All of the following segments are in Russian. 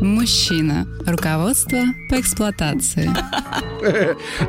Мужчина. Руководство по эксплуатации.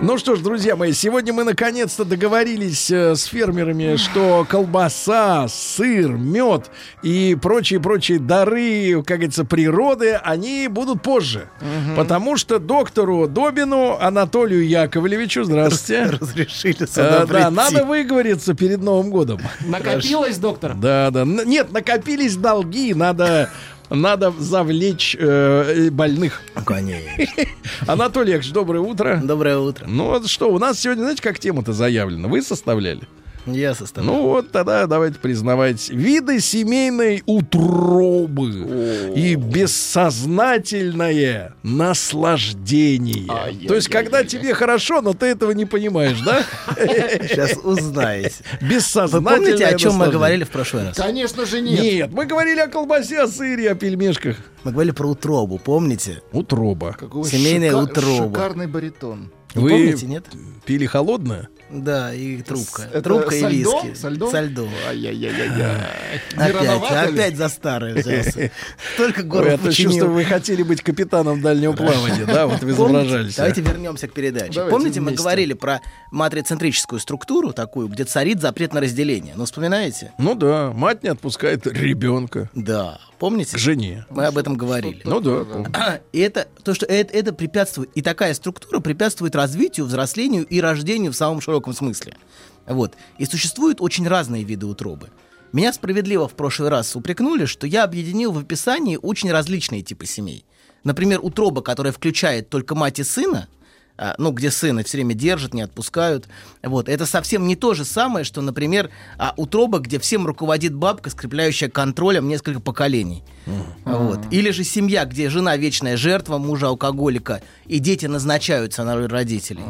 Ну что ж, друзья мои, сегодня мы наконец-то договорились э, с фермерами, что колбаса, сыр, мед и прочие-прочие дары, как говорится, природы, они будут позже. Потому что доктору Добину Анатолию Яковлевичу, здравствуйте. Разрешили Э, Да, надо выговориться перед Новым годом. Накопилось, доктор? Да, да. Нет, накопились долги, надо, надо завлечь э, больных. Конечно. Анатолий Яковлевич, доброе утро. Доброе утро. Ну вот что, у нас сегодня, знаете, как тема-то заявлена? Вы составляли? Я составляю. Ну вот тогда давайте признавать. Виды семейной утробы и бессознательное наслаждение. То есть, когда тебе хорошо, но ты этого не понимаешь, да? Сейчас узнаете. Вы Бессознательное помните, о чем мы говорили в прошлый раз? Конечно же нет. Нет, мы говорили о колбасе, о сыре, о пельмешках. Мы говорили про утробу, помните? Утроба. Семейная шика- утроба. Шикарный баритон. Вы помните, нет? пили холодное? Да, и трубка. Это трубка со и льдом? виски. Со льдом? Со льдом. Опять, опять за старое взялся. Только Ой, город я то чувствую, вы хотели быть капитаном дальнего плавания, да? Вот вы изображались. а? Давайте вернемся к передаче. Давайте Помните, мы говорили про матрицентрическую структуру такую, где царит запрет на разделение. Ну, вспоминаете? Ну да, мать не отпускает ребенка Да. Помните? к жене. Мы об этом говорили. Ну да. помню. И это то, что это, это препятствует, и такая структура препятствует развитию, взрослению и рождению в самом широком смысле. Вот. И существуют очень разные виды утробы. Меня справедливо в прошлый раз упрекнули, что я объединил в описании очень различные типы семей. Например, утроба, которая включает только мать и сына, а, ну, где сына все время держат, не отпускают. Вот. Это совсем не то же самое, что, например, а, утроба, где всем руководит бабка, скрепляющая контролем несколько поколений. Вот. Или же семья, где жена вечная жертва мужа-алкоголика, и дети назначаются на роль родителей.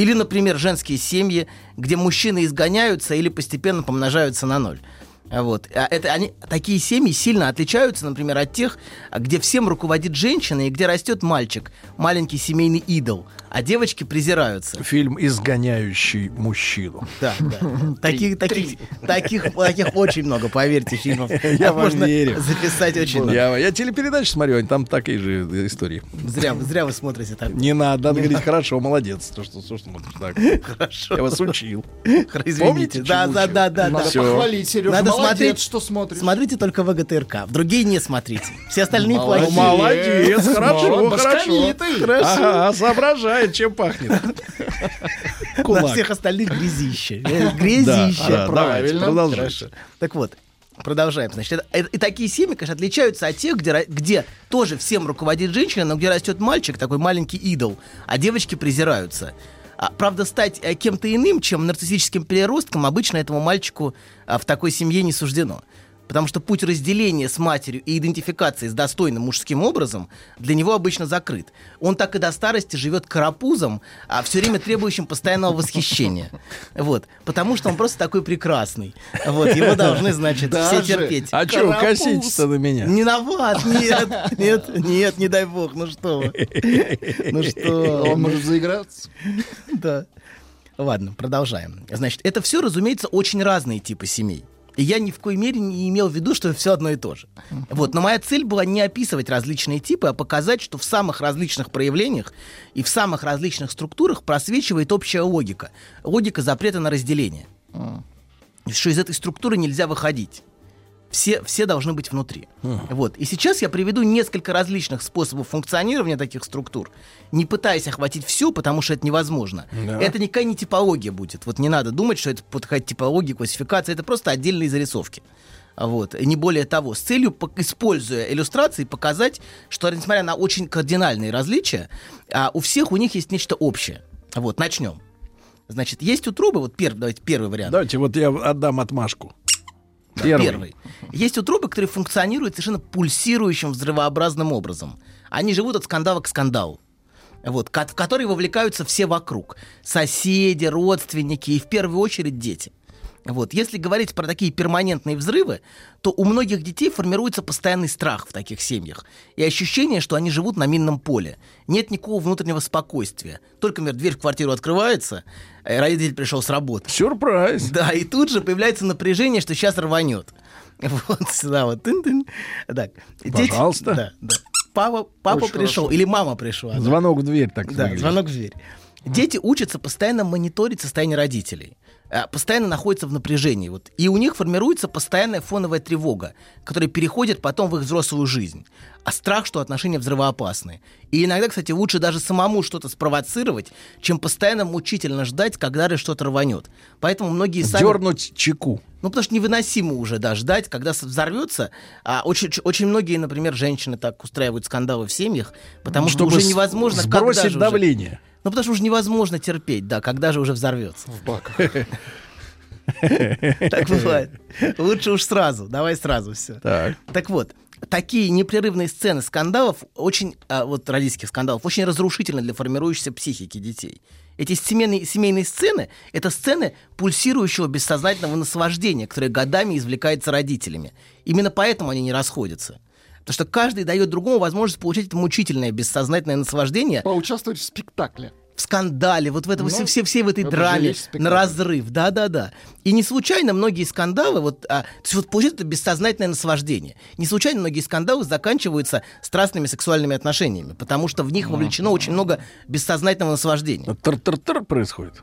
Или, например, женские семьи, где мужчины изгоняются или постепенно помножаются на ноль. Вот. А это, они, такие семьи сильно отличаются, например, от тех, где всем руководит женщина и где растет мальчик, маленький семейный идол, а девочки презираются. Фильм «Изгоняющий мужчину». Да, да. Таких, таких, таких, таких очень много, поверьте, фильмов. Я вам верю. записать очень много. Я, я телепередачи смотрю, они там такие же истории. Зря, вы- зря вы смотрите так. Не надо, надо говорить хорошо, молодец. То, что, что смотришь так. Хорошо. Я вас учил. Извините. Помните, Да, да, да, да, Надо похвалить, Сережа. Смотреть, что смотришь. Смотрите только ВГТРК. В другие не смотрите. Все остальные плохие. молодец, хорошо, хорошо. Ага, соображает, чем пахнет. На всех остальных грязище. Э, Грязище. правильно. продолжайте. Так вот, продолжаем. Значит, это- это- и такие семьи, конечно, отличаются от тех, где, где тоже всем руководит женщина, но где растет мальчик, такой маленький идол, а девочки презираются. А, правда, стать э, кем-то иным, чем нарциссическим переростком, обычно этому мальчику а, в такой семье не суждено. Потому что путь разделения с матерью и идентификации с достойным мужским образом для него обычно закрыт. Он так и до старости живет карапузом, а все время требующим постоянного восхищения. Вот. Потому что он просто такой прекрасный. Вот. Его должны, значит, все терпеть. А что коситесь-то на меня? Не виноват, нет, нет, нет, не дай бог, ну что вы. Ну что, Он может заиграться. да. Ладно, продолжаем. Значит, это все, разумеется, очень разные типы семей. И я ни в коей мере не имел в виду, что все одно и то же. Вот, но моя цель была не описывать различные типы, а показать, что в самых различных проявлениях и в самых различных структурах просвечивает общая логика. Логика запрета на разделение. Что из этой структуры нельзя выходить. Все, все должны быть внутри. Вот. И сейчас я приведу несколько различных способов функционирования таких структур, не пытаясь охватить все, потому что это невозможно. Это никакая не типология будет. Вот не надо думать, что это какая-то типология, классификация. Это просто отдельные зарисовки. Вот. И не более того, с целью, используя иллюстрации, показать, что, несмотря на очень кардинальные различия, а, у всех у них есть нечто общее. Вот, начнем. Значит, есть утробы, вот первый, давайте первый вариант. Давайте вот я отдам отмашку. Первый. Есть утробы, которые функционируют совершенно пульсирующим взрывообразным образом. Они живут от скандала к скандалу. вот, в которые вовлекаются все вокруг. Соседи, родственники и в первую очередь дети. Вот. Если говорить про такие перманентные взрывы, то у многих детей формируется постоянный страх в таких семьях. И ощущение, что они живут на минном поле. Нет никакого внутреннего спокойствия. Только, например, дверь в квартиру открывается, э, родитель пришел с работы. Сюрприз. Да, и тут же появляется напряжение, что сейчас рванет. Вот сюда вот. Так. Дети- Пожалуйста. Да, да. Папа, папа Очень пришел, хорошо. или мама пришла. да. Звонок в дверь так Да, выглядит. звонок в дверь. Дети учатся постоянно мониторить состояние родителей. А, Постоянно находятся в напряжении. Вот. И у них формируется постоянная фоновая тревога, которая переходит потом в их взрослую жизнь. А страх, что отношения взрывоопасны. И иногда, кстати, лучше даже самому что-то спровоцировать, чем постоянно мучительно ждать, когда же что-то рванет. Поэтому многие сами... Дернуть чеку. Ну, потому что невыносимо уже, да, ждать, когда взорвется. А очень, очень многие, например, женщины так устраивают скандалы в семьях, потому что Чтобы уже с- невозможно... когда сбросить же уже? давление. Ну, потому что уже невозможно терпеть, да, когда же уже взорвется. В баках. Так бывает. Лучше уж сразу, давай сразу все. Так. Так вот, такие непрерывные сцены скандалов, очень, а, вот родительских скандалов, очень разрушительны для формирующейся психики детей. Эти семейные, семейные сцены — это сцены пульсирующего бессознательного наслаждения, которое годами извлекается родителями. Именно поэтому они не расходятся. Потому что каждый дает другому возможность получить это мучительное бессознательное наслаждение Поучаствовать в спектакле. В скандале, вот в этом, Ну, все, все, все в этой драме, на разрыв, да-да-да. И не случайно многие скандалы, вот, а, то есть вот получается это бессознательное наслаждение. Не случайно многие скандалы заканчиваются страстными сексуальными отношениями, потому что в них вовлечено очень много бессознательного наслаждения. Тар-тар-тар происходит.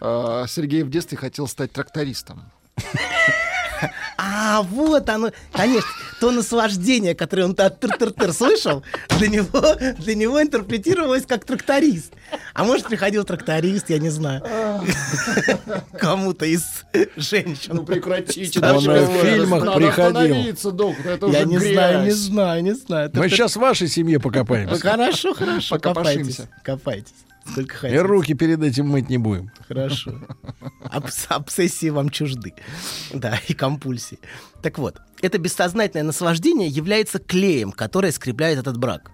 А, Сергей в детстве хотел стать трактористом. А, вот оно, конечно, то наслаждение, которое он от тыр-тыр-тыр слышал, для него, для него интерпретировалось как тракторист. А может, приходил тракторист, я не знаю, кому-то из женщин. Ну прекратите. Он в фильмах приходил. доктор, Я уже не знаю, не знаю, не знаю. Мы сейчас в вашей семье покопаемся. Хорошо, хорошо, копайтесь. Копайтесь. Сколько И хотите. руки перед этим мыть не будем. Хорошо. Обс- обсессии вам чужды. Да, и компульсии. Так вот, это бессознательное наслаждение является клеем, которое скрепляет этот брак.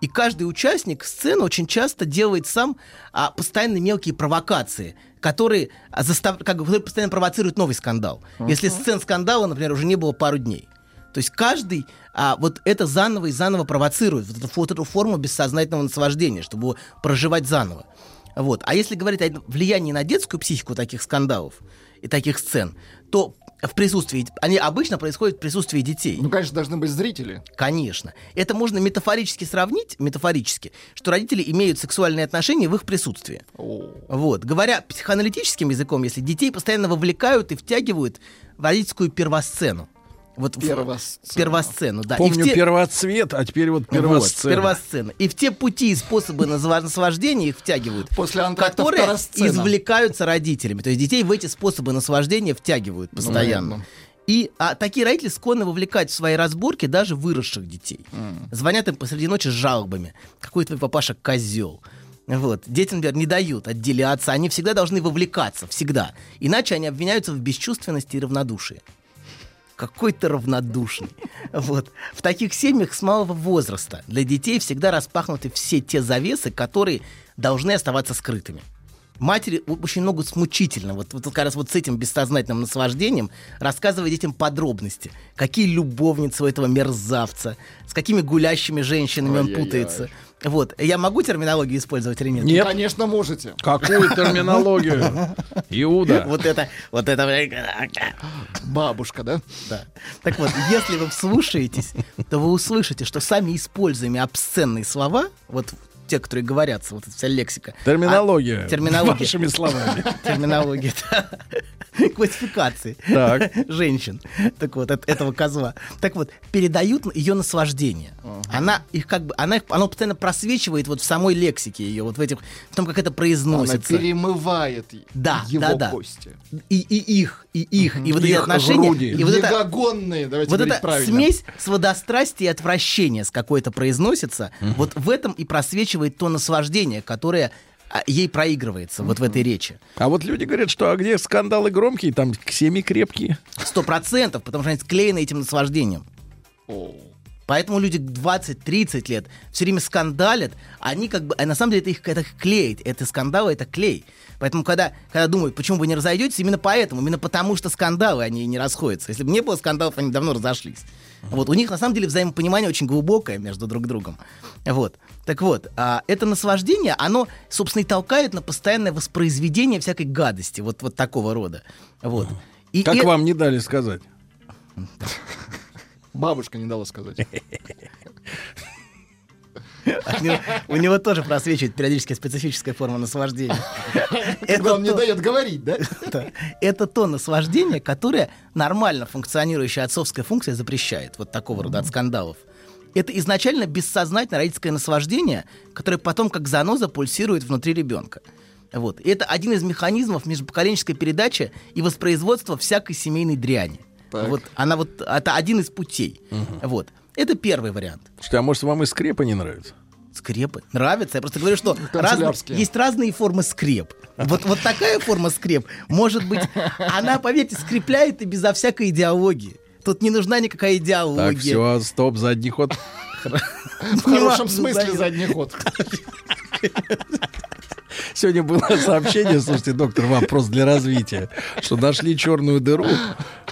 И каждый участник сцены очень часто делает сам а, постоянно мелкие провокации, которые, застав... как бы, постоянно провоцируют новый скандал. Если сцен скандала, например, уже не было пару дней. То есть каждый а, вот это заново и заново провоцирует, вот эту, вот эту форму бессознательного наслаждения, чтобы проживать заново. Вот. А если говорить о влиянии на детскую психику таких скандалов и таких сцен, то в присутствии, они обычно происходят в присутствии детей. Ну, конечно, должны быть зрители. Конечно. Это можно метафорически сравнить, метафорически, что родители имеют сексуальные отношения в их присутствии. Вот. Говоря психоаналитическим языком, если детей постоянно вовлекают и втягивают в родительскую первосцену. Вот в- Первосцену. первосцену, да. Помню те- первоцвет, а теперь вот вот, первосцена. первосцена. И в те пути и способы наслаждения их втягивают, После которые извлекаются родителями. То есть детей в эти способы наслаждения втягивают постоянно. понятно. И а, такие родители склонны вовлекать в свои разборки даже выросших детей. Звонят им посреди ночи с жалобами. Какой твой папаша козел. Вот. Детям, например, не дают отделяться. Они всегда должны вовлекаться. Всегда. Иначе они обвиняются в бесчувственности и равнодушии. Какой ты равнодушный. Вот. В таких семьях с малого возраста для детей всегда распахнуты все те завесы, которые должны оставаться скрытыми. Матери очень много смучительно, вот, вот как раз вот с этим бессознательным наслаждением, рассказывая детям подробности. Какие любовницы у этого мерзавца, с какими гулящими женщинами он Ай-яй-яй. путается. Вот. Я могу терминологию использовать или нет? Нет. Конечно, можете. Какую терминологию? Иуда. Вот это, вот это... Бабушка, да? Да. Так вот, если вы вслушаетесь, то вы услышите, что сами используемые обсценные слова, вот те, которые говорятся, вот эта вся лексика. Терминология. а, терминология. Вашими словами. Терминология. Классификации Так. женщин. Так вот, эт- этого козла. Так вот, передают ее наслаждение. Она их как бы, она их, оно постоянно просвечивает вот в самой лексике ее, вот в этих, в том, как это Она произносится. перемывает Да, его да, да. кости. И, и их, и их, и вот эти отношения. И вот это, давайте вот эта правильно. смесь сводострастия и отвращения с какой-то произносится, вот в этом и просвечивает то наслаждение, которое а, ей проигрывается вот в этой речи. А вот люди говорят, что а где скандалы громкие, там семьи крепкие. Сто процентов, потому что они склеены этим наслаждением. Поэтому люди 20-30 лет все время скандалят, они как бы, а на самом деле это их это клеит, это скандалы, это клей. Поэтому когда, когда думают, почему вы не разойдетесь, именно поэтому, именно потому что скандалы, они не расходятся. Если бы не было скандалов, они давно разошлись. Вот, у них на самом деле взаимопонимание очень глубокое между друг другом. Вот. Так вот, а, это наслаждение, оно, собственно, и толкает на постоянное воспроизведение всякой гадости, вот, вот такого рода. Вот. И, Как и- вам не дали сказать? Бабушка не дала сказать. у него тоже просвечивает периодически специфическая форма наслаждения. Когда он не дает говорить, да? это, это то наслаждение, которое нормально функционирующая отцовская функция запрещает. Вот такого рода от скандалов. Это изначально бессознательное родительское наслаждение, которое потом как заноза пульсирует внутри ребенка. Вот. И это один из механизмов межпоколенческой передачи и воспроизводства всякой семейной дряни. Так. Вот она вот это один из путей. Вот. Это первый вариант. Слушайте, а может вам и скрепы не нравятся? Скрепы. Нравится. Я просто говорю, что Канцелярские. есть разные формы скреп. Вот, вот такая форма скреп, может быть, она, поверьте, скрепляет и безо всякой идеологии. Тут не нужна никакая идеология. Так, все, стоп, задний ход. В хорошем смысле задний ход. Сегодня было сообщение, слушайте, доктор, вам просто для развития, что нашли черную дыру,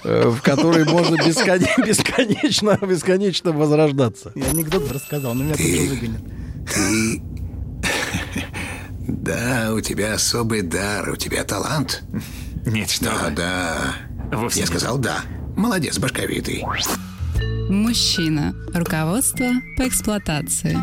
э, в которой можно бескон- бесконечно, бесконечно возрождаться. Я анекдот бы рассказал, но меня тут же выгонят. Да, у тебя особый дар, у тебя талант. Нет, что Да, вы. да. Вовсе Я нет. сказал да. Молодец, башковитый. Мужчина. Руководство по эксплуатации.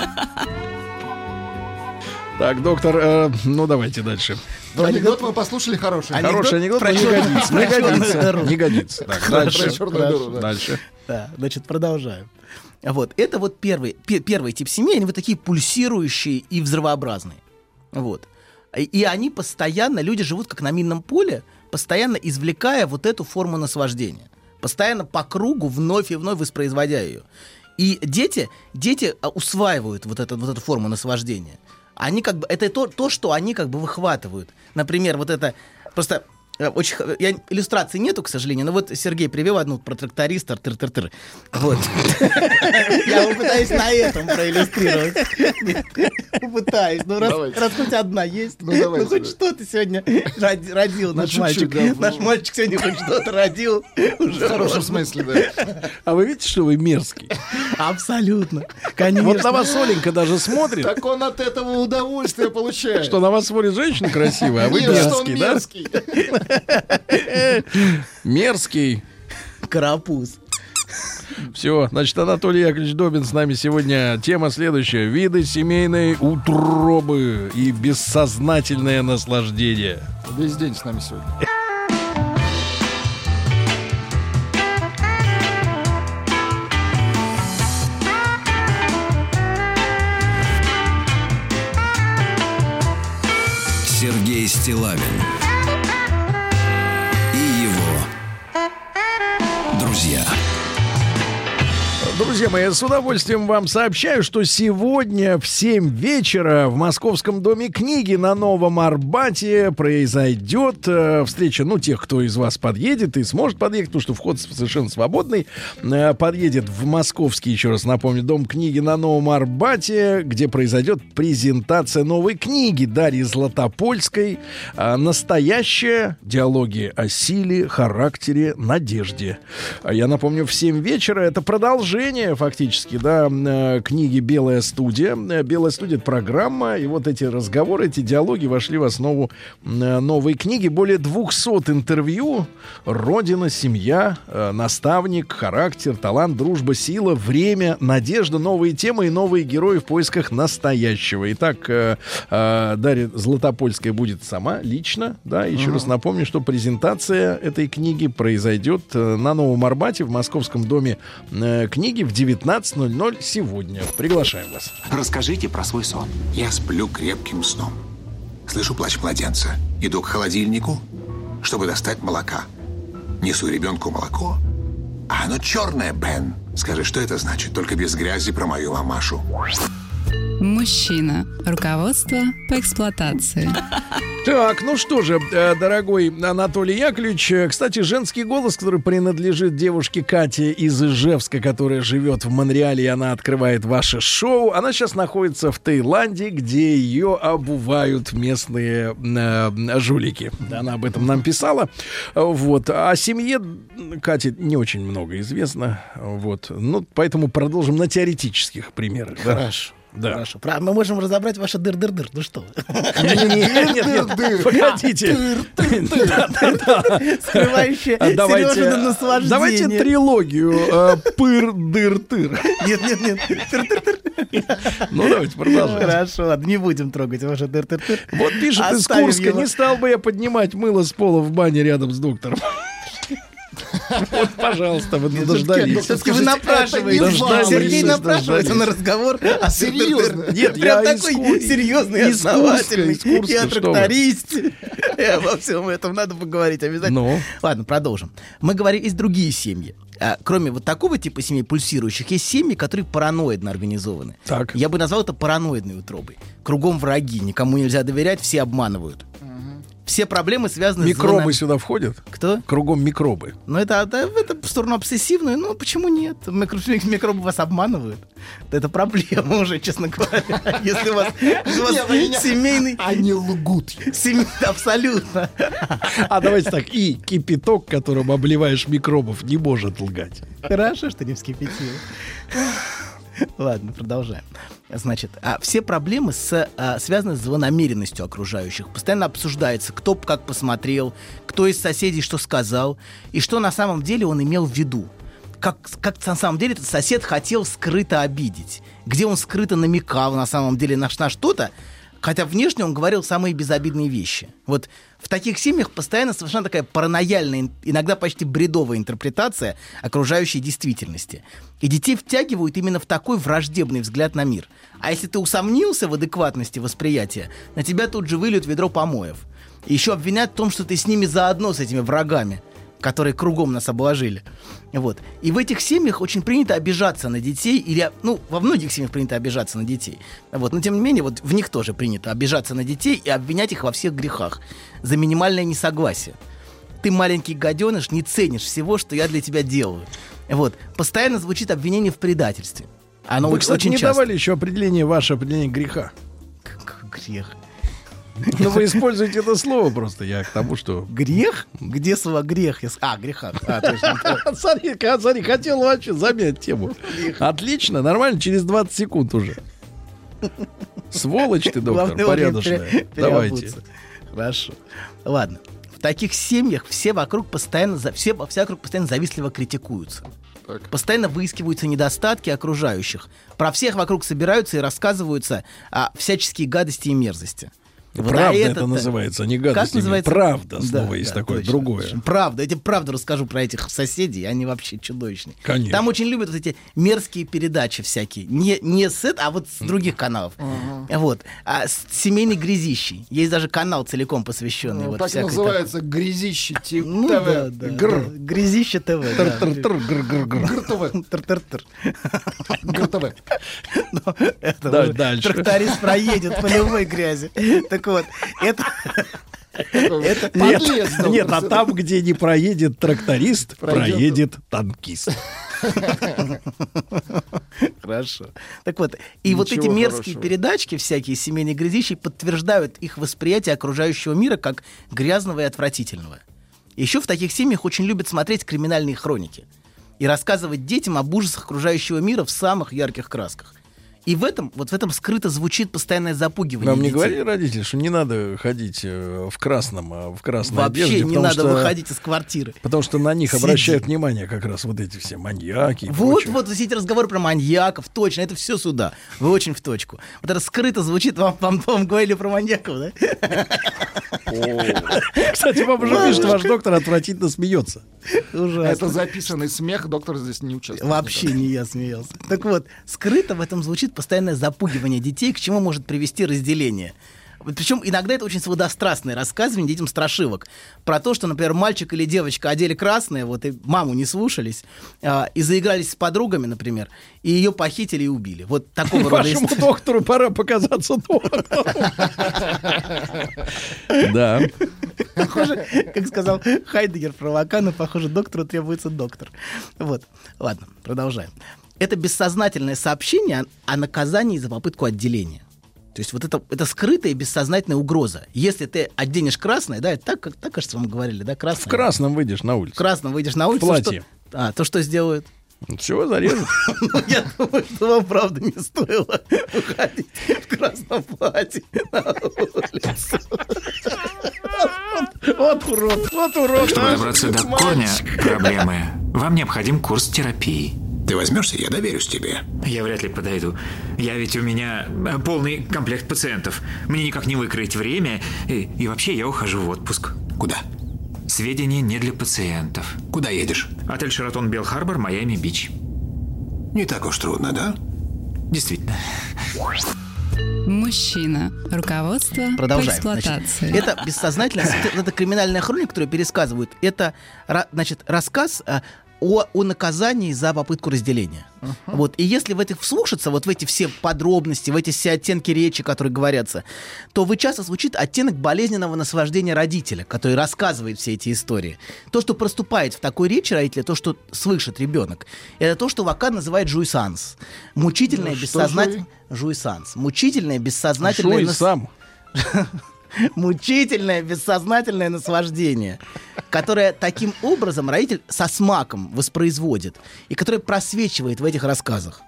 Так, доктор, э, ну давайте дальше. Ну, анекдот мы послушали хороший. Анекдот Хороший анекдот, но про не годится. Не годится. дыру. Не годится. Так, дальше. дыру, да. Дальше. Да, значит, продолжаем. Вот, это вот первый, пе- первый тип семей, они вот такие пульсирующие и взрывообразные. Вот. И, они постоянно, люди живут как на минном поле, постоянно извлекая вот эту форму наслаждения. Постоянно по кругу вновь и вновь воспроизводя ее. И дети, дети а, усваивают вот, эту вот эту форму наслаждения. Они как бы, это то, то, что они как бы выхватывают. Например, вот это, просто очень, х- я, иллюстрации нету, к сожалению, но вот Сергей привел одну про тракториста, тыр-тыр-тыр. Вот. Я попытаюсь на этом проиллюстрировать. Попытаюсь. Ну, раз хоть одна есть, Ну, ну, хоть да. что ты сегодня роди- родил, наш мальчик. Наш мальчик сегодня хоть что-то родил. В хорошем смысле, да. А вы видите, что вы мерзкий? Абсолютно. Конечно. Вот на вас Оленька даже смотрит, Так он от этого удовольствие получает. что на вас смотрит женщина красивая, а вы мерзкий, да? Мерзкий. Карапуз. Все, значит, Анатолий Яковлевич Добин с нами сегодня. Тема следующая. Виды семейной утробы и бессознательное наслаждение. Весь день с нами сегодня. Мои, с удовольствием вам сообщаю, что сегодня в 7 вечера в Московском доме книги на Новом Арбате произойдет э, встреча, ну, тех, кто из вас подъедет и сможет подъехать, потому что вход совершенно свободный, э, подъедет в Московский, еще раз напомню, дом книги на Новом Арбате, где произойдет презентация новой книги Дарьи Златопольской э, «Настоящая. Диалоги о силе, характере, надежде». А Я напомню, в 7 вечера это продолжение фактически, да, э, книги «Белая студия». «Белая студия» — это программа, и вот эти разговоры, эти диалоги вошли в основу э, новой книги. Более 200 интервью. Родина, семья, э, наставник, характер, талант, дружба, сила, время, надежда, новые темы и новые герои в поисках настоящего. Итак, Дарья Златопольская будет сама, лично, да, еще раз напомню, что презентация этой книги произойдет на Новом Арбате в Московском доме книги в 19.00 сегодня. Приглашаем вас. Расскажите про свой сон. Я сплю крепким сном. Слышу плач младенца. Иду к холодильнику, чтобы достать молока. Несу ребенку молоко. А оно черное, Бен. Скажи, что это значит? Только без грязи про мою мамашу. Мужчина. Руководство по эксплуатации. Так, ну что же, э, дорогой Анатолий Яковлевич, э, кстати, женский голос, который принадлежит девушке Кате из Ижевска, которая живет в Монреале, и она открывает ваше шоу. Она сейчас находится в Таиланде, где ее обувают местные э, жулики. Она об этом нам писала. Вот. О семье Кати не очень много известно. Вот. Ну, поэтому продолжим на теоретических примерах. Хорошо. Да. Хорошо. Про- Мы можем разобрать ваше дыр-дыр-дыр. Ну что? нет, погодите. Скрывающее А Сережина наслаждение. давайте трилогию э, пыр-дыр-тыр. Нет, нет, нет. Ну, давайте продолжим. Хорошо, ладно, не будем трогать ваше дыр-дыр-дыр. Вот пишет из Курска, не стал бы я поднимать мыло с пола в бане рядом с доктором. Вот, пожалуйста, вы дождались. Все-таки вы напрашиваетесь. Дождались, Сергей напрашивается на разговор. А Серьезно? Нет, Прям я такой серьезный, основательный. трактористе. И обо всем этом надо поговорить обязательно. Ну? Ладно, продолжим. Мы говорим, есть другие семьи. А, кроме вот такого типа семей пульсирующих, есть семьи, которые параноидно организованы. Так. Я бы назвал это параноидной утробой. Кругом враги, никому нельзя доверять, все обманывают. Все проблемы связаны с Микробы сюда входят? Кто? Кругом микробы. Ну, это, это, это в сторону обсессивную. Ну, почему нет? Микро- микробы вас обманывают. Это проблема уже, честно говоря. Если у вас, если у вас семейный... Они лгут. семей- Абсолютно. А давайте так, и кипяток, которым обливаешь микробов, не может лгать. Хорошо, что не вскипятил. Ладно, продолжаем. Значит, а все проблемы с, а, связаны с злонамеренностью окружающих. Постоянно обсуждается, кто как посмотрел, кто из соседей что сказал, и что на самом деле он имел в виду. Как, как на самом деле этот сосед хотел скрыто обидеть. Где он скрыто намекал на самом деле на, на что-то, хотя внешне он говорил самые безобидные вещи. Вот в таких семьях постоянно совершенно такая паранояльная, ин- иногда почти бредовая интерпретация окружающей действительности. И детей втягивают именно в такой враждебный взгляд на мир. А если ты усомнился в адекватности восприятия, на тебя тут же выльют ведро помоев. И еще обвинят в том, что ты с ними заодно, с этими врагами которые кругом нас обложили. Вот. И в этих семьях очень принято обижаться на детей, или, ну, во многих семьях принято обижаться на детей. Вот. Но, тем не менее, вот в них тоже принято обижаться на детей и обвинять их во всех грехах за минимальное несогласие. Ты, маленький гаденыш, не ценишь всего, что я для тебя делаю. Вот. Постоянно звучит обвинение в предательстве. Оно Вы, очень, кстати, очень не часто. давали еще определение, ваше определение греха. К- Грех. Но вы используете это слово просто. Я к тому, что... Грех? Где слово грех? А, греха. А, точно. Смотри, ка- смотри, хотел вообще замять тему. Отлично, нормально, через 20 секунд уже. Сволочь ты, доктор, Главное, порядочная. Давайте. Хорошо. Ладно. В таких семьях все вокруг постоянно, все, все вокруг постоянно завистливо критикуются. Так. Постоянно выискиваются недостатки окружающих. Про всех вокруг собираются и рассказываются а, всяческие гадости и мерзости. Вот, а Правда это этот-то- называется, не гадость. Как называется? Правда, снова Да, есть да, такое точно, другое. точно. Правда. Я тебе правду расскажу про этих соседей. Они вообще чудовищные. Конечно. Там очень любят вот эти мерзкие передачи всякие. Не, не с это, а вот с других каналов. Вот. А с семейной грязищей. Есть даже канал целиком посвященный. Ну, вот так называется грязище ТВ. Ну да, да. Гр. да. Грязище ТВ. да. Тр-тр-тр, гр-гр-гр. ГРТВ. Тр-тр-тр. ГРТВ. Это. Тракторист проедет по любой грязи. Так вот, это... Это Нет, нет, а там, где не проедет тракторист, проедет танкист. Хорошо. Так вот, и вот Ничего эти мерзкие хорошего. передачки, всякие семейные грязищи, подтверждают их восприятие окружающего мира как грязного и отвратительного. Еще в таких семьях очень любят смотреть криминальные хроники и рассказывать детям об ужасах окружающего мира в самых ярких красках. И в этом, вот в этом скрыто звучит постоянное запугивание Вам не детей. говорили родители, что не надо ходить э, в красном, а в красной Вообще одежде, не потому надо что- выходить из квартиры. Потому что на них Сиди. обращают внимание как раз вот эти все маньяки. и Вот, прочее. вот, все эти разговоры про маньяков, точно, это все сюда. Вы очень в точку. Вот это скрыто звучит, вам, вам, вам говорили про маньяков, да? Кстати, вам уже пишет, ваш доктор отвратительно смеется. Ужасно. Это записанный смех, доктор здесь не участвует. Вообще не я смеялся. Так вот, скрыто в этом звучит постоянное запугивание детей, к чему может привести разделение. Причем иногда это очень сводострастное рассказывание детям страшилок. Про то, что, например, мальчик или девочка одели красное, вот и маму не слушались, а, и заигрались с подругами, например, и ее похитили и убили. Вот такого рода Вашему история. доктору пора показаться доктором. Да. Похоже, как сказал Хайдегер про Лакана, похоже, доктору требуется доктор. Вот. Ладно, продолжаем. Это бессознательное сообщение о, наказании за попытку отделения. То есть вот это, это скрытая бессознательная угроза. Если ты оденешь красное, да, это так, как, так, кажется, вам говорили, да, красное. В красном выйдешь на В улицу. красном выйдешь на улицу. платье. Что, а, то что сделают? Все, зарежут. Ну, Я думаю, что вам правда не стоило выходить в красном платье на улицу. Вот урод, вот урод. Чтобы добраться до корня проблемы, вам необходим курс терапии. Ты возьмешься, я доверюсь тебе. Я вряд ли подойду. Я ведь у меня э, полный комплект пациентов. Мне никак не выкроить время. И, и вообще я ухожу в отпуск. Куда? Сведения не для пациентов. Куда едешь? Отель Шератон Белл-Харбор, Майами-Бич. Не так уж трудно, да? Действительно. Мужчина. Руководство по Продолжаем. Значит, эксплуатации. это бессознательно, это криминальная хроника, которую пересказывают. Это значит, рассказ а, о, о наказании за попытку разделения. Вот. И если в этих вслушаться, вот в эти все подробности, в эти все оттенки речи, которые говорятся, то вы часто звучит оттенок болезненного наслаждения родителя, который рассказывает все эти истории. То, что проступает в такой речи родителя, то, что слышит ребенок, это то, что Вакан называет жуйсанс. Мучительное, Ну, бессознательное... Жуйсанс. Мучительное, бессознательное... Нас- сам. мучительное бессознательное наслаждение, которое таким образом родитель со смаком воспроизводит и которое просвечивает в этих рассказах.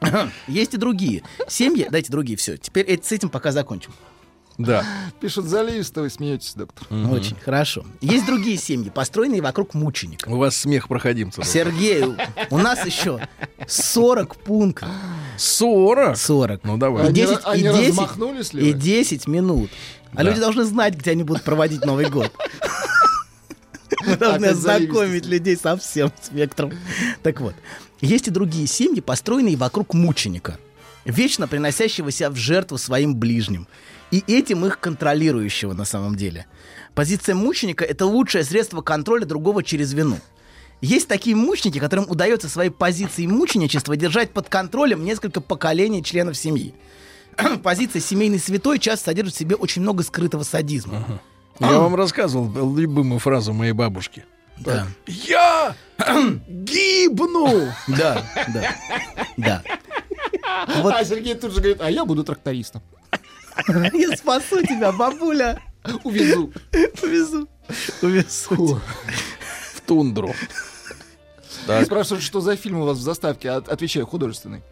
Есть и другие семьи. Дайте другие, все. Теперь с этим пока закончим. Да. Пишут, заливисто вы смеетесь, доктор. Очень хорошо. Есть другие семьи, построенные вокруг мученика. У вас смех проходимца. Сергей, у- нас еще 40 пунктов. 40? 40. Ну, давай. И Они 10, ра- они и 10, размахнулись ли и вы? 10 минут. А люди должны знать, где они будут проводить Новый год. Мы должны ознакомить людей со всем спектром. Так вот, есть и другие семьи, построенные вокруг мученика, вечно приносящего себя в жертву своим ближним, и этим их контролирующего на самом деле. Позиция мученика — это лучшее средство контроля другого через вину. Есть такие мученики, которым удается своей позиции мученичества держать под контролем несколько поколений членов семьи. Позиция семейный святой часто содержит в себе очень много скрытого садизма. Я вам рассказывал любимую фразу моей бабушки. Да. Я гибну! Да, да, да. Вот. А Сергей тут же говорит, а я буду трактористом. Я спасу тебя, бабуля. Увезу. Увезу. Увезу. В тундру. Спрашивают, что за фильм у вас в заставке. От- Отвечаю, художественный.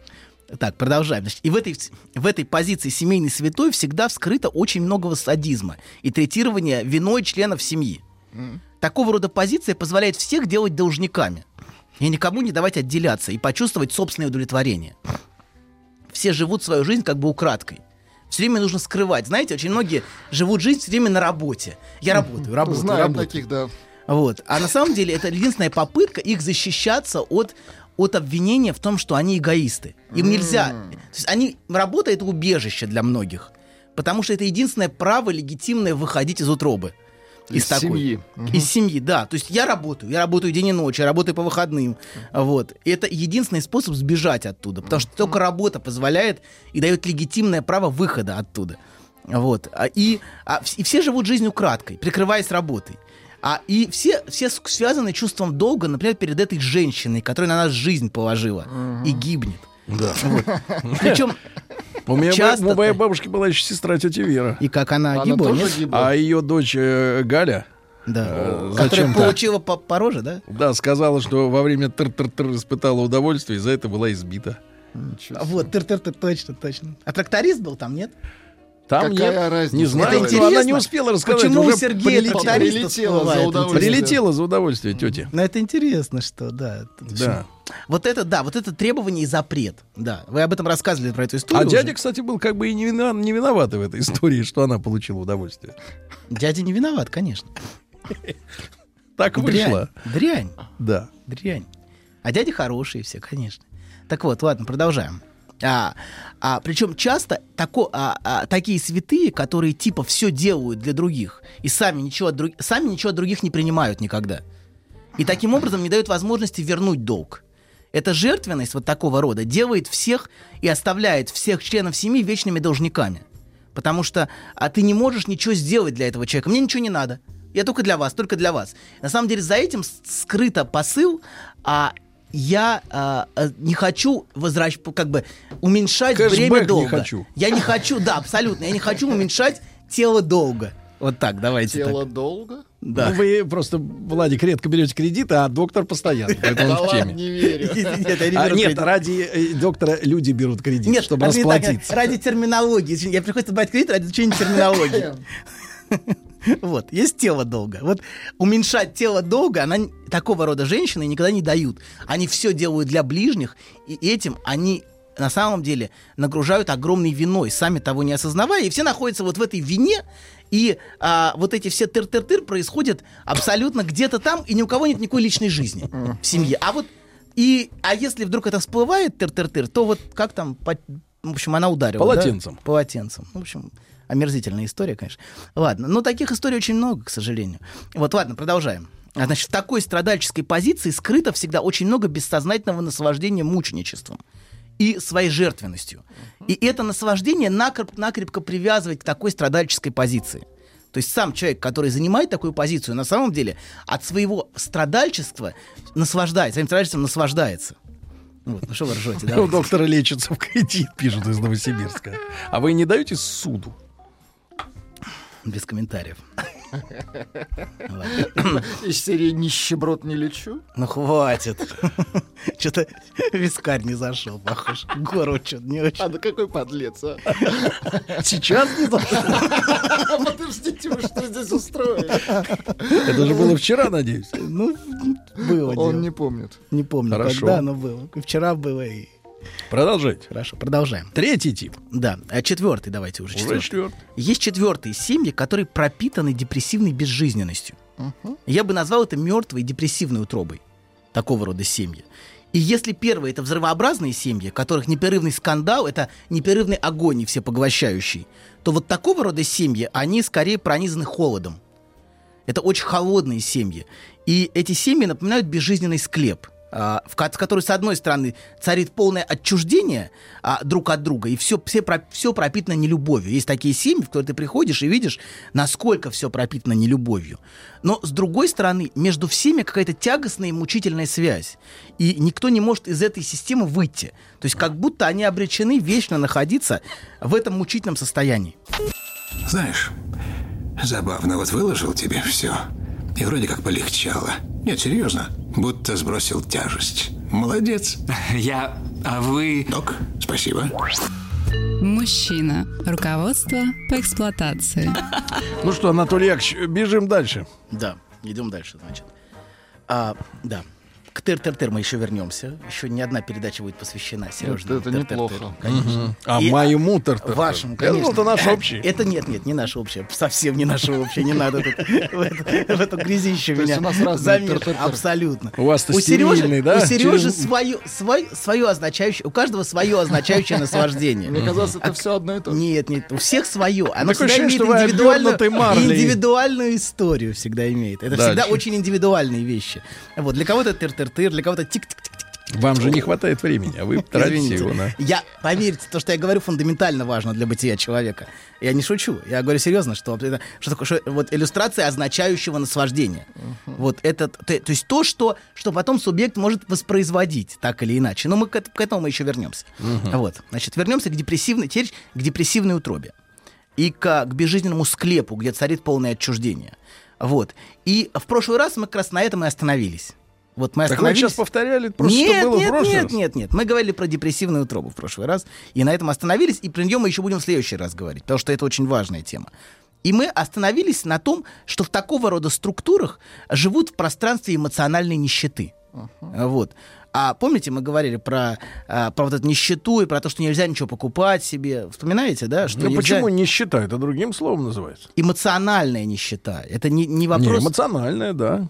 Так, продолжаем. Значит, и в этой, в этой позиции семейный святой всегда вскрыто очень много садизма и третирования виной членов семьи. Такого рода позиция позволяет всех делать должниками и никому не давать отделяться и почувствовать собственное удовлетворение. Все живут свою жизнь как бы украдкой. Все время нужно скрывать. Знаете, очень многие живут жизнь все время на работе. Я работаю, работаю, Знаем работаю. таких, да. Вот. А на самом деле это единственная попытка их защищаться от, от обвинения в том, что они эгоисты. Им нельзя. То есть они, работа это убежище для многих. Потому что это единственное право легитимное выходить из утробы. Из семьи. Из семьи, да. То есть я работаю, я работаю день и ночь, я работаю по выходным. Вот. И это единственный способ сбежать оттуда. Потому что только работа позволяет и дает легитимное право выхода оттуда. Вот. А, И, а, и все живут жизнью краткой, прикрываясь работой. А, и все, все связаны чувством долга, например, перед этой женщиной, которая на нас жизнь положила и гибнет. Да. Причем, У меня Часто у моей бабушки была еще сестра тетя Вера. и как она, Она гибла, тоже нет? гибла. А ее дочь э, Галя, Да. Э, Которая получила по, по роже, да? да, сказала, что во время тыр-тыр-тыр испытала удовольствие, и за это была избита. Ничего А. Вот, тыр-тыр-тыр, точно, точно. А тракторист был там, нет? Там Какая нет, разница? не знаю, Это но интересно. она не успела рассказать. Почему уже у Сергея прилетела. Прилетела за удовольствие. Прилетела за удовольствие тетя. Ну, это интересно, что, да. Да. Вот это, да, вот это требование и запрет. Да, вы об этом рассказывали про эту историю. А уже. дядя, кстати, был как бы и не, вина- не виноватый в этой истории, что она получила удовольствие. Дядя не виноват, конечно. Так вышло. Дрянь, дрянь, Да. дрянь. А дяди хорошие все, конечно. Так вот, ладно, продолжаем. А, а, причем часто тако, а, а, такие святые, которые типа все делают для других и сами ничего, от друг, сами ничего от других не принимают никогда. И таким образом не дают возможности вернуть долг. Эта жертвенность вот такого рода делает всех и оставляет всех членов семьи вечными должниками. Потому что а ты не можешь ничего сделать для этого человека. Мне ничего не надо. Я только для вас, только для вас. На самом деле за этим скрыто посыл, а я а, не хочу возвращ, как бы уменьшать Кэшбэк бремя не долга. хочу. Я не хочу, да, абсолютно. Я не хочу уменьшать тело долга. Вот так, давайте Тело так. долго? Да. Ну, вы просто, Владик, редко берете кредиты, а доктор постоянно. Поэтому Да ладно, теме. не верю. Нет, не А, нет, кредит. ради э, доктора люди берут кредит, Нет, чтобы не так, расплатиться. ради терминологии. Я приходится брать кредит ради изучения терминологии. Вот, есть тело долга. Вот уменьшать тело долга, она такого рода женщины никогда не дают. Они все делают для ближних, и этим они на самом деле нагружают огромной виной, сами того не осознавая, и все находятся вот в этой вине, и а, вот эти все тыр-тыр-тыр происходят абсолютно где-то там, и ни у кого нет никакой личной жизни в семье. А вот и, а если вдруг это всплывает тыр-тыр-тыр, то вот как там, по- в общем, она ударила. да? Полотенцем. Полотенцем. В общем, омерзительная история, конечно. Ладно, но таких историй очень много, к сожалению. Вот, ладно, продолжаем. Значит, в такой страдальческой позиции скрыто всегда очень много бессознательного наслаждения мученичеством и своей жертвенностью. И это наслаждение накреп- накрепко привязывает к такой страдальческой позиции. То есть сам человек, который занимает такую позицию, на самом деле от своего страдальчества наслаждается, своим страдальчеством наслаждается. Вот, ну что вы ржете, да? У доктора лечится в кредит, пишут из Новосибирска. А вы не даете суду? Без комментариев. Из серии «Нищеброд не лечу». Ну хватит. Что-то вискарь не зашел, похож. Гору что-то не очень. А да какой подлец, а? Сейчас не зашел. Подождите, вы что здесь устроили? Это же было вчера, надеюсь. Ну, было. Он не помнит. Не помню, Хорошо. когда, но было. И Вчера было и... Продолжайте. Хорошо, продолжаем. Третий тип. Да, а четвертый давайте уже. Уже четвертый. четвертый. Есть четвертые семьи, которые пропитаны депрессивной безжизненностью. Я бы назвал это мертвой депрессивной утробой. Такого рода семьи. И если первые это взрывообразные семьи, которых непрерывный скандал, это непрерывный огонь и всепоглощающий, то вот такого рода семьи, они скорее пронизаны холодом. Это очень холодные семьи. И эти семьи напоминают безжизненный склеп, ко- в который, с одной стороны, царит полное отчуждение а, друг от друга, и все, все, про- все пропитано нелюбовью. Есть такие семьи, в которые ты приходишь и видишь, насколько все пропитано нелюбовью. Но, с другой стороны, между всеми какая-то тягостная и мучительная связь. И никто не может из этой системы выйти. То есть как будто они обречены вечно находиться в этом мучительном состоянии. Знаешь, забавно, вот выложил тебе все. И вроде как полегчало. Нет, серьезно, будто сбросил тяжесть. Молодец. Я... А вы... Док, спасибо. Мужчина. Руководство по эксплуатации. Ну что, Анатолий Яковлевич, бежим дальше. Да, идем дальше, значит. А, да. К тыр-тыр-тыр мы еще вернемся. Еще не одна передача будет посвящена Сереже. это неплохо. Конечно. А И- моему тартар. Вашему, конечно. это наш общий. Это нет, нет, не наше общее. Совсем не наше общее. Не надо тут в эту, грязище меня тыр-тыр-тыр. Абсолютно. У вас-то у Сережи, стерильный, да? у Сережи свое, означающее, у каждого свое означающее наслаждение. Мне казалось, это все одно и то же. Нет, нет, у всех свое. Оно всегда имеет индивидуальную, историю всегда имеет. Это всегда очень индивидуальные вещи. Вот для кого-то тыр-тыр-тыр, для кого-то тик-тик-тик. Вам же не хватает времени, а вы тратите его на... Я, поверьте, то, что я говорю, фундаментально важно для бытия человека. Я не шучу. Я говорю серьезно, что, что такое что, вот иллюстрация означающего наслаждения. Вот это, то, то есть то, что, что потом субъект может воспроизводить, так или иначе. Но мы к, к этому мы еще вернемся. Вот. Значит, вернемся к депрессивной, теперь к депрессивной утробе. И к, к безжизненному склепу, где царит полное отчуждение. Вот. И в прошлый раз мы как раз на этом и остановились. Вот мы Так остановились. сейчас повторяли просто, нет, что было нет, в прошлый нет, раз? нет, нет. Мы говорили про депрессивную утробу в прошлый раз, и на этом остановились, и про нее мы еще будем в следующий раз говорить, потому что это очень важная тема. И мы остановились на том, что в такого рода структурах живут в пространстве эмоциональной нищеты. Вот. А помните, мы говорили про, а, про вот эту нищету и про то, что нельзя ничего покупать себе. Вспоминаете, да? Что Ну нельзя- почему не считаю? Это другим словом называется. Эмоциональная нищета. Это не, не Не, вопрос... эмоциональная, да.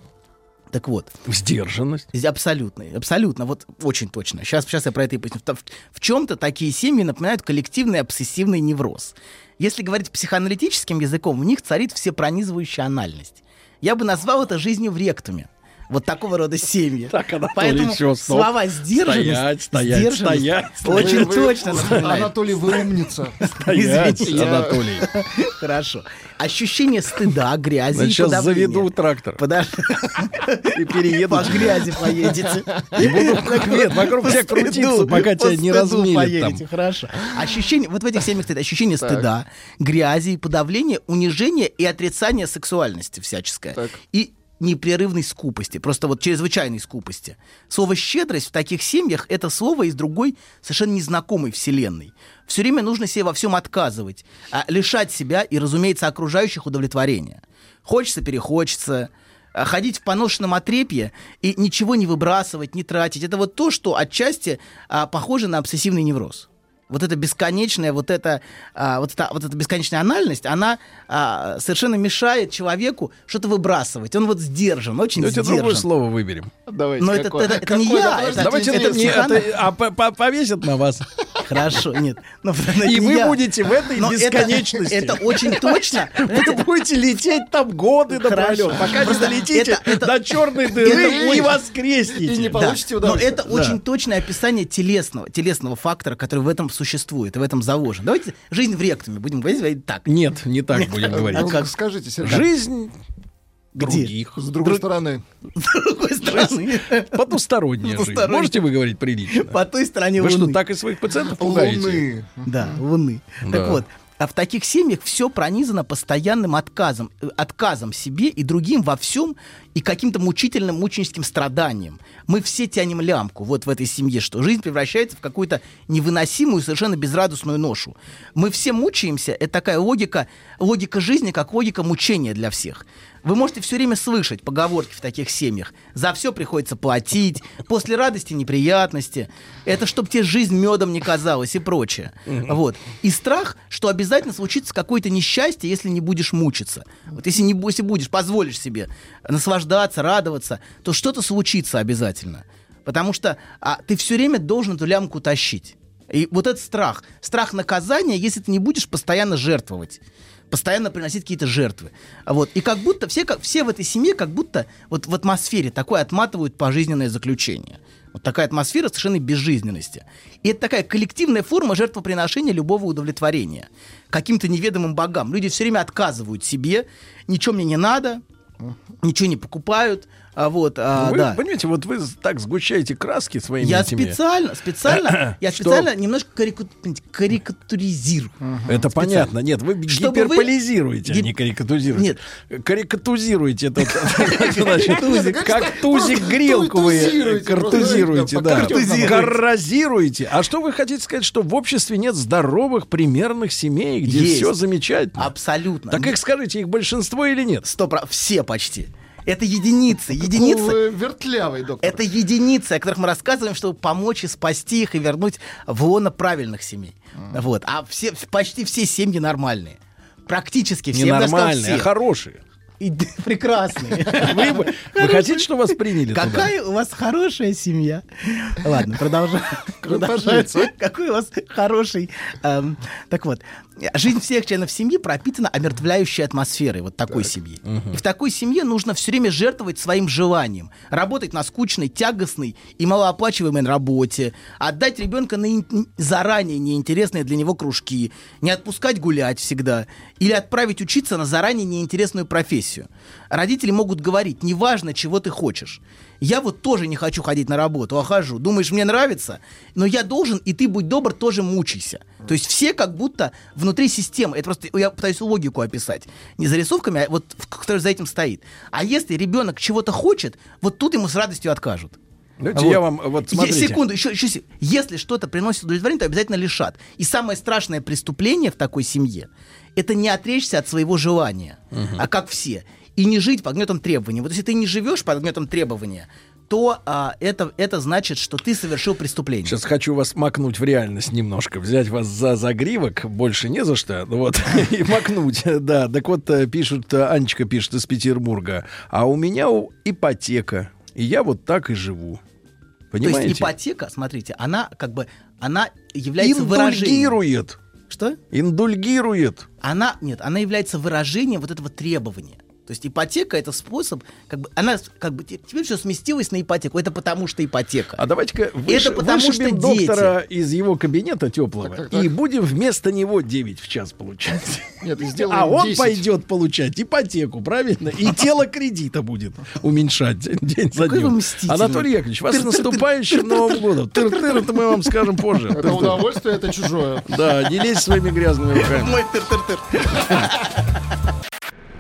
Так вот, Сдержанность. Абсолютно, абсолютно, вот очень точно. Сейчас, сейчас я про это и поясню. В, в чем-то такие семьи напоминают коллективный обсессивный невроз. Если говорить психоаналитическим языком, в них царит всепронизывающая анальность. Я бы назвал это жизнью в ректуме. Вот такого рода семьи. Так, Анатолий, Поэтому стоп. слова сдержанность, Стоять, стоять, сдержанность стоять, очень Вы- вы- точно напоминают. Анатолий, вы умница. Стоять, Извините, Анатолий. Хорошо. Ощущение стыда, грязи Значит, и сейчас подавления. заведу трактор Подожди. и перееду. По грязи поедете. И буду нет, вокруг тебя крутиться, пока по тебя не поедете, там. Хорошо. Ощущение, вот в этих семьях стоит ощущение стыда, грязи, подавления, унижения и отрицания сексуальности всяческое. И непрерывной скупости, просто вот чрезвычайной скупости. Слово «щедрость» в таких семьях — это слово из другой, совершенно незнакомой вселенной. Все время нужно себе во всем отказывать, а лишать себя и, разумеется, окружающих удовлетворения. Хочется, перехочется, а ходить в поношенном отрепье и ничего не выбрасывать, не тратить. Это вот то, что отчасти а, похоже на обсессивный невроз. Вот эта бесконечная, вот эта, а, вот эта, вот эта бесконечная анальность, она а, совершенно мешает человеку что-то выбрасывать. Он вот сдержан, очень Давайте сдержан. другое слово выберем. Давайте, Но это, какое? это- это не Какое? я, это, Давайте это это не это, а по- по- повесят на вас. Хорошо, нет. Ну, это И не вы я. будете в этой Но это- бесконечности. Это, очень точно. Вы будете лететь там годы напролет, пока не Просто долетите это- это- до черной это дыры и воскреснете. И не Да. получите Но удовольствие. это очень точное описание телесного, телесного фактора, который в этом существует и в этом заложен. Давайте жизнь в ректуме будем говорить говорить так. Нет, не так будем говорить. Ну, как? скажите, Сергей, Жизнь Где? других. с другой стороны. С другой стороны. Потусторонняя жизнь. Можете вы говорить прилично? По той стороне Вы что, так и своих пациентов пугаете? Луны. Да, Луны. Так вот, а в таких семьях все пронизано постоянным отказом, э, отказом себе и другим во всем и каким-то мучительным мученическим страданием. Мы все тянем лямку вот в этой семье, что жизнь превращается в какую-то невыносимую, совершенно безрадостную ношу. Мы все мучаемся, это такая логика, логика жизни, как логика мучения для всех. Вы можете все время слышать поговорки в таких семьях. За все приходится платить, после радости неприятности. Это чтобы тебе жизнь медом не казалась и прочее. Вот. И страх, что обязательно случится какое-то несчастье, если не будешь мучиться. Вот если не если будешь, позволишь себе наслаждаться, радоваться, то что-то случится обязательно. Потому что а, ты все время должен эту лямку тащить. И вот этот страх, страх наказания, если ты не будешь постоянно жертвовать постоянно приносить какие-то жертвы. Вот. И как будто все, как, все в этой семье как будто вот в атмосфере такое отматывают пожизненное заключение. Вот такая атмосфера совершенной безжизненности. И это такая коллективная форма жертвоприношения любого удовлетворения. Каким-то неведомым богам. Люди все время отказывают себе, ничего мне не надо, ничего не покупают. А вот, а, Вы да. понимаете, вот вы так сгущаете краски своими Я этими. специально, специально, я Что? специально немножко карику- карикатуризирую. Это понятно. Нет, вы Чтобы вы- гиперполизируете, а Гип- не карикатуризируете. Нет. Карикатузируете этот, значит, как тузик грелку вы Картузируете, да. Коррозируете. А что вы хотите сказать, что в обществе нет здоровых, примерных семей, где все замечательно? Абсолютно. Так их скажите, их большинство или нет? Сто про- Все почти. Это единицы. Единицы. Вы вертлявый, доктор. Это единицы, о которых мы рассказываем, чтобы помочь и спасти их и вернуть в лоно правильных семей. Вот. А все, почти все семьи нормальные. Практически все. Не нормальные, а хорошие. И прекрасные. Вы, вы хотите, чтобы вас приняли туда? Какая у вас хорошая семья. Ладно, продолжаем. пожалуйста. Какой у вас хороший... эм, Так вот, жизнь всех членов семьи пропитана омертвляющей атмосферой вот такой семьи. И в такой семье нужно все время жертвовать своим желанием. Работать на скучной, тягостной и малооплачиваемой работе. Отдать ребенка на заранее неинтересные для него кружки. Не отпускать гулять всегда. Или отправить учиться на заранее неинтересную профессию. Родители могут говорить, неважно, чего ты хочешь. Я вот тоже не хочу ходить на работу, а хожу. Думаешь, мне нравится? Но я должен, и ты, будь добр, тоже мучайся. То есть все как будто внутри системы. Это просто я пытаюсь логику описать. Не зарисовками, а вот которая за этим стоит. А если ребенок чего-то хочет, вот тут ему с радостью откажут. Давайте Вот. я вам, вот смотрите. Секунду, еще, еще Если что-то приносит удовлетворение, то обязательно лишат. И самое страшное преступление в такой семье – это не отречься от своего желания, а как все. И не жить под гнетом требований. Вот если ты не живешь под гнетом требования, то а, это, это значит, что ты совершил преступление. Сейчас хочу вас макнуть в реальность немножко, взять вас за загривок, больше не за что, вот, и макнуть, да. Так вот, э, пишут, э, Анечка пишет из Петербурга, а у меня ипотека, и я вот так и живу. То Понимаете? есть ипотека, смотрите, она как бы, она является выражением. Что? Индульгирует. Она, нет, она является выражением вот этого требования. То есть ипотека это способ, как бы, она как бы те- теперь все сместилось на ипотеку. Это потому что ипотека. А давайте-ка выше, потому что вышибем дети. доктора из его кабинета теплого Так, так, так. и будем вместо него 9 в час получать. Нет, А он 10. пойдет получать ипотеку, правильно? И тело кредита будет уменьшать день за днем. Анатолий Яковлевич, вас с наступающим Новым годом. Тыр-тыр, это мы вам скажем позже. Это удовольствие, это чужое. Да, не лезь своими грязными руками. Мой тыр-тыр-тыр.